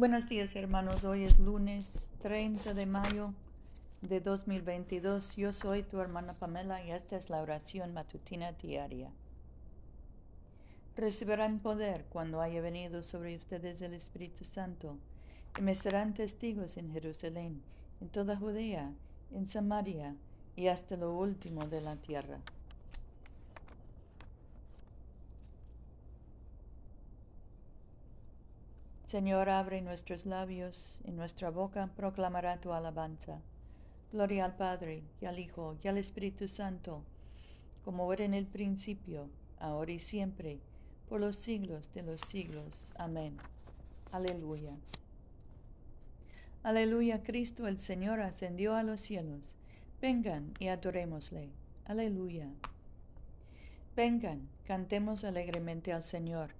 Buenos días hermanos, hoy es lunes 30 de mayo de 2022. Yo soy tu hermana Pamela y esta es la oración matutina diaria. Recibirán poder cuando haya venido sobre ustedes el Espíritu Santo y me serán testigos en Jerusalén, en toda Judea, en Samaria y hasta lo último de la tierra. Señor, abre nuestros labios y nuestra boca proclamará tu alabanza. Gloria al Padre, y al Hijo, y al Espíritu Santo, como era en el principio, ahora y siempre, por los siglos de los siglos. Amén. Aleluya. Aleluya, Cristo el Señor ascendió a los cielos. Vengan y adorémosle. Aleluya. Vengan, cantemos alegremente al Señor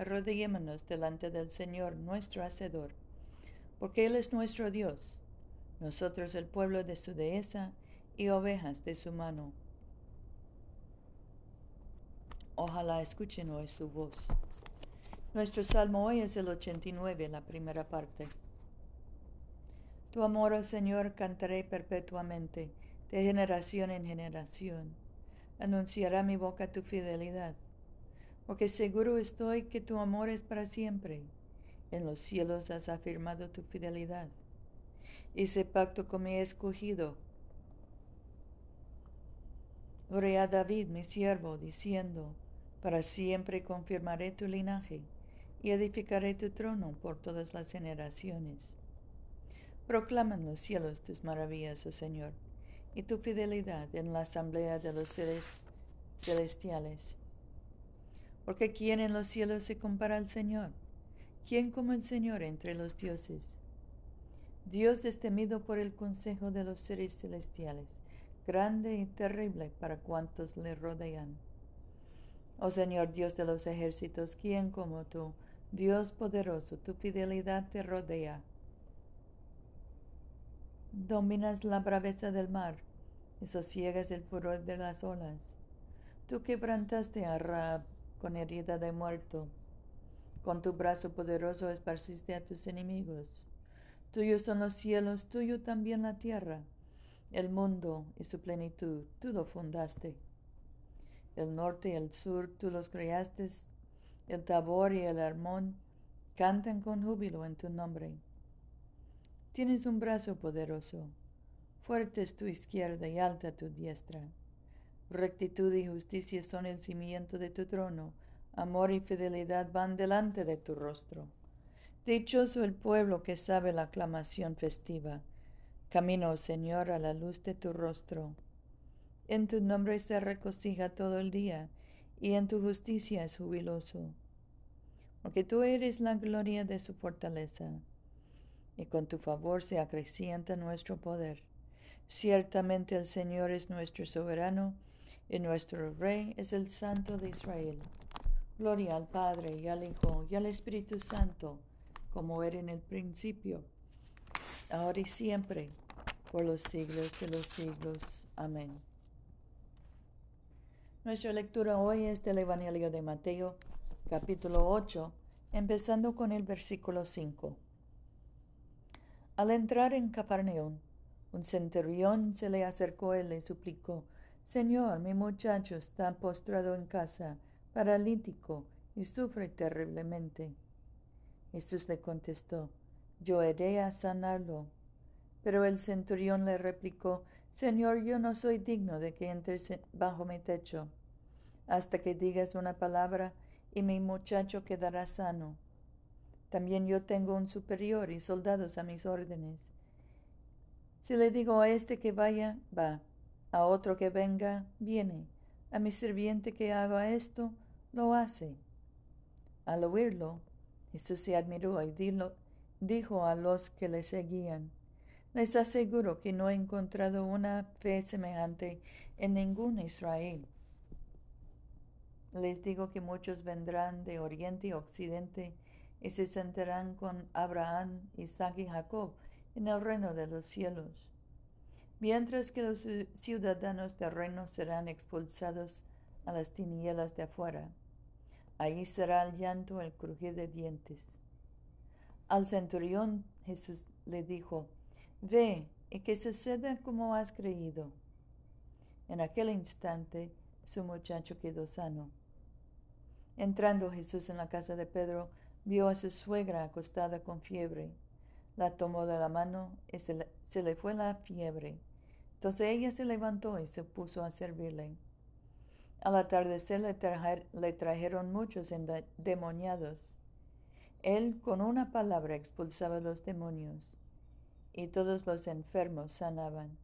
arrodillémonos delante del Señor nuestro Hacedor, porque Él es nuestro Dios, nosotros el pueblo de su dehesa y ovejas de su mano. Ojalá escuchen hoy su voz. Nuestro salmo hoy es el 89, la primera parte. Tu amor, oh Señor, cantaré perpetuamente, de generación en generación. Anunciará mi boca tu fidelidad porque seguro estoy que tu amor es para siempre. En los cielos has afirmado tu fidelidad. Hice pacto con mi escogido. Oré a David, mi siervo, diciendo, para siempre confirmaré tu linaje y edificaré tu trono por todas las generaciones. Proclaman los cielos tus maravillas, oh Señor, y tu fidelidad en la asamblea de los seres celestiales. Porque ¿quién en los cielos se compara al Señor? ¿Quién como el Señor entre los dioses? Dios es temido por el consejo de los seres celestiales, grande y terrible para cuantos le rodean. Oh Señor Dios de los ejércitos, ¿quién como tú? Dios poderoso, tu fidelidad te rodea. Dominas la braveza del mar y sosiegas el furor de las olas. Tú quebrantaste a Rab con herida de muerto. Con tu brazo poderoso esparciste a tus enemigos. Tuyos son los cielos, tuyo también la tierra. El mundo y su plenitud, tú lo fundaste. El norte y el sur, tú los creaste. El Tabor y el Hermón cantan con júbilo en tu nombre. Tienes un brazo poderoso. Fuerte es tu izquierda y alta tu diestra. Rectitud y justicia son el cimiento de tu trono. Amor y fidelidad van delante de tu rostro. Dichoso el pueblo que sabe la aclamación festiva. Camino, Señor, a la luz de tu rostro. En tu nombre se regocija todo el día, y en tu justicia es jubiloso. Porque tú eres la gloria de su fortaleza, y con tu favor se acrecienta nuestro poder. Ciertamente el Señor es nuestro soberano, y nuestro Rey es el Santo de Israel. Gloria al Padre y al Hijo y al Espíritu Santo, como era en el principio, ahora y siempre, por los siglos de los siglos. Amén. Nuestra lectura hoy es del Evangelio de Mateo, capítulo 8, empezando con el versículo 5. Al entrar en Capernaum, un centurión se le acercó y le suplicó, Señor, mi muchacho está postrado en casa, paralítico, y sufre terriblemente. Jesús le contestó, Yo iré a sanarlo. Pero el centurión le replicó, Señor, yo no soy digno de que entres bajo mi techo, hasta que digas una palabra y mi muchacho quedará sano. También yo tengo un superior y soldados a mis órdenes. Si le digo a este que vaya, va a otro que venga, viene. A mi sirviente que haga esto, lo hace. Al oírlo, Jesús se admiró y, dijo a los que le seguían, les aseguro que no he encontrado una fe semejante en ningún Israel. Les digo que muchos vendrán de oriente y occidente y se sentarán con Abraham, Isaac y Jacob en el reino de los cielos, mientras que los ciudadanos del reino serán expulsados a las tinieblas de afuera. Allí será el llanto, el crujir de dientes. Al centurión Jesús le dijo, Ve y que suceda como has creído. En aquel instante su muchacho quedó sano. Entrando Jesús en la casa de Pedro, vio a su suegra acostada con fiebre. La tomó de la mano y se le, fue la fiebre. Entonces ella se levantó y se puso a servirle. Al atardecer le, le trajeron muchos endemoniados. Él con una palabra expulsaba los demonios y todos los enfermos sanaban.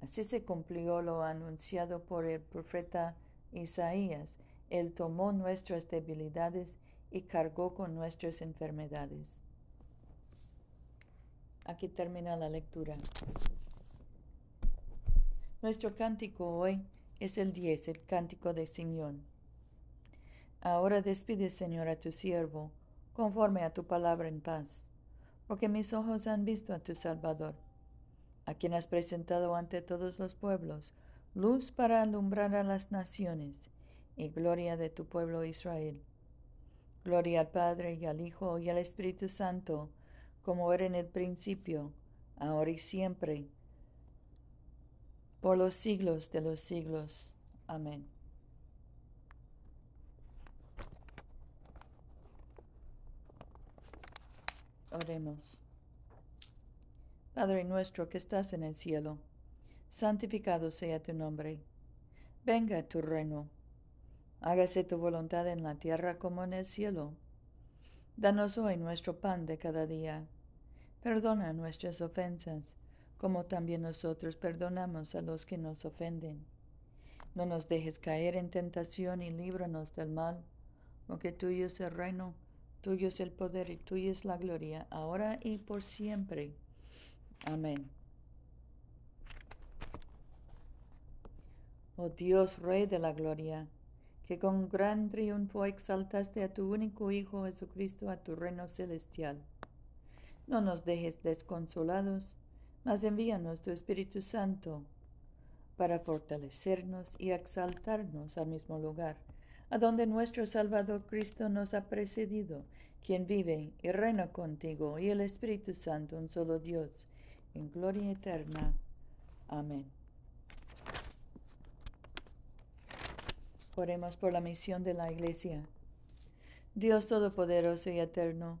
Así se cumplió lo anunciado por el profeta Isaías. Él tomó nuestras debilidades y cargó con nuestras enfermedades. Aquí termina la lectura. Nuestro cántico hoy es el 10, el cántico de Simeón. Ahora despide, Señor, a tu siervo, conforme a tu palabra en paz porque mis ojos han visto a tu Salvador, a quien has presentado ante todos los pueblos, luz para alumbrar a las naciones y gloria de tu pueblo Israel. Gloria al Padre y al Hijo y al Espíritu Santo, como era en el principio, ahora y siempre, por los siglos de los siglos. Amén. Oremos. Padre nuestro que estás en el cielo, santificado sea tu nombre. Venga tu reino. Hágase tu voluntad en la tierra como en el cielo. Danos hoy nuestro pan de cada día. Perdona nuestras ofensas, como también nosotros perdonamos a los que nos ofenden. No nos dejes caer en tentación y líbranos del mal, porque tuyo es el reino Tuyo es el poder y tuya es la gloria, ahora y por siempre. Amén. Oh Dios, Rey de la gloria, que con gran triunfo exaltaste a tu único Hijo Jesucristo a tu reino celestial. No nos dejes desconsolados, mas envíanos tu Espíritu Santo para fortalecernos y exaltarnos al mismo lugar a donde nuestro Salvador Cristo nos ha precedido, quien vive y reina contigo y el Espíritu Santo, un solo Dios, en gloria eterna. Amén. Oremos por la misión de la Iglesia. Dios Todopoderoso y Eterno,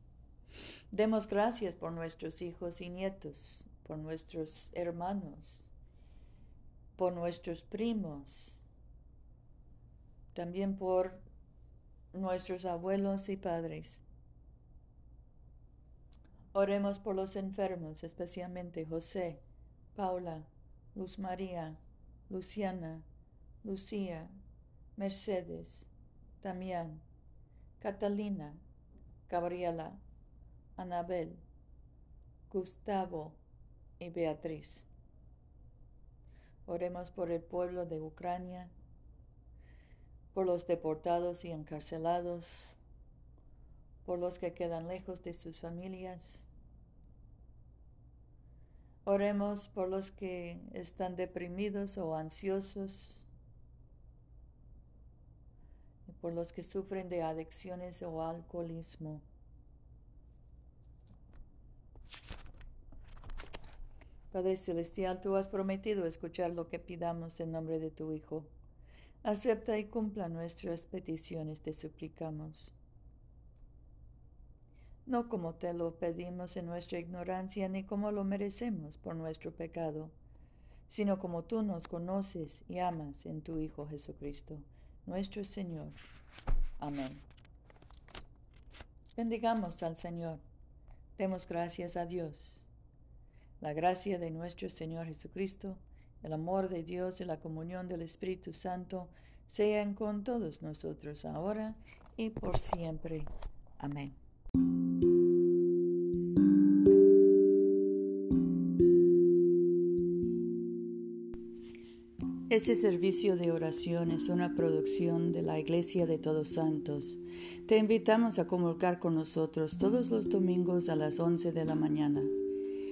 Demos gracias por nuestros hijos y nietos, por nuestros hermanos, por nuestros primos, también por nuestros abuelos y padres. Oremos por los enfermos, especialmente José, Paula, Luz María, Luciana, Lucía, Mercedes, Damián, Catalina, Gabriela, Anabel, Gustavo y Beatriz. Oremos por el pueblo de Ucrania, por los deportados y encarcelados, por los que quedan lejos de sus familias. Oremos por los que están deprimidos o ansiosos, por los que sufren de adicciones o alcoholismo. Padre Celestial, tú has prometido escuchar lo que pidamos en nombre de tu Hijo. Acepta y cumpla nuestras peticiones, te suplicamos. no como te lo pedimos en nuestra ignorancia ni como lo merecemos por nuestro pecado, sino como tú nos conoces y amas en tu Hijo Jesucristo, nuestro Señor. Amén. Bendigamos al Señor. Demos gracias a Dios. La gracia de nuestro Señor Jesucristo, el amor de Dios y la comunión del Espíritu Santo sean con todos nosotros ahora y por siempre. Amén. Este servicio de oración es una producción de la Iglesia de Todos Santos. Te invitamos a comulgar con nosotros todos los domingos a las 11 de la mañana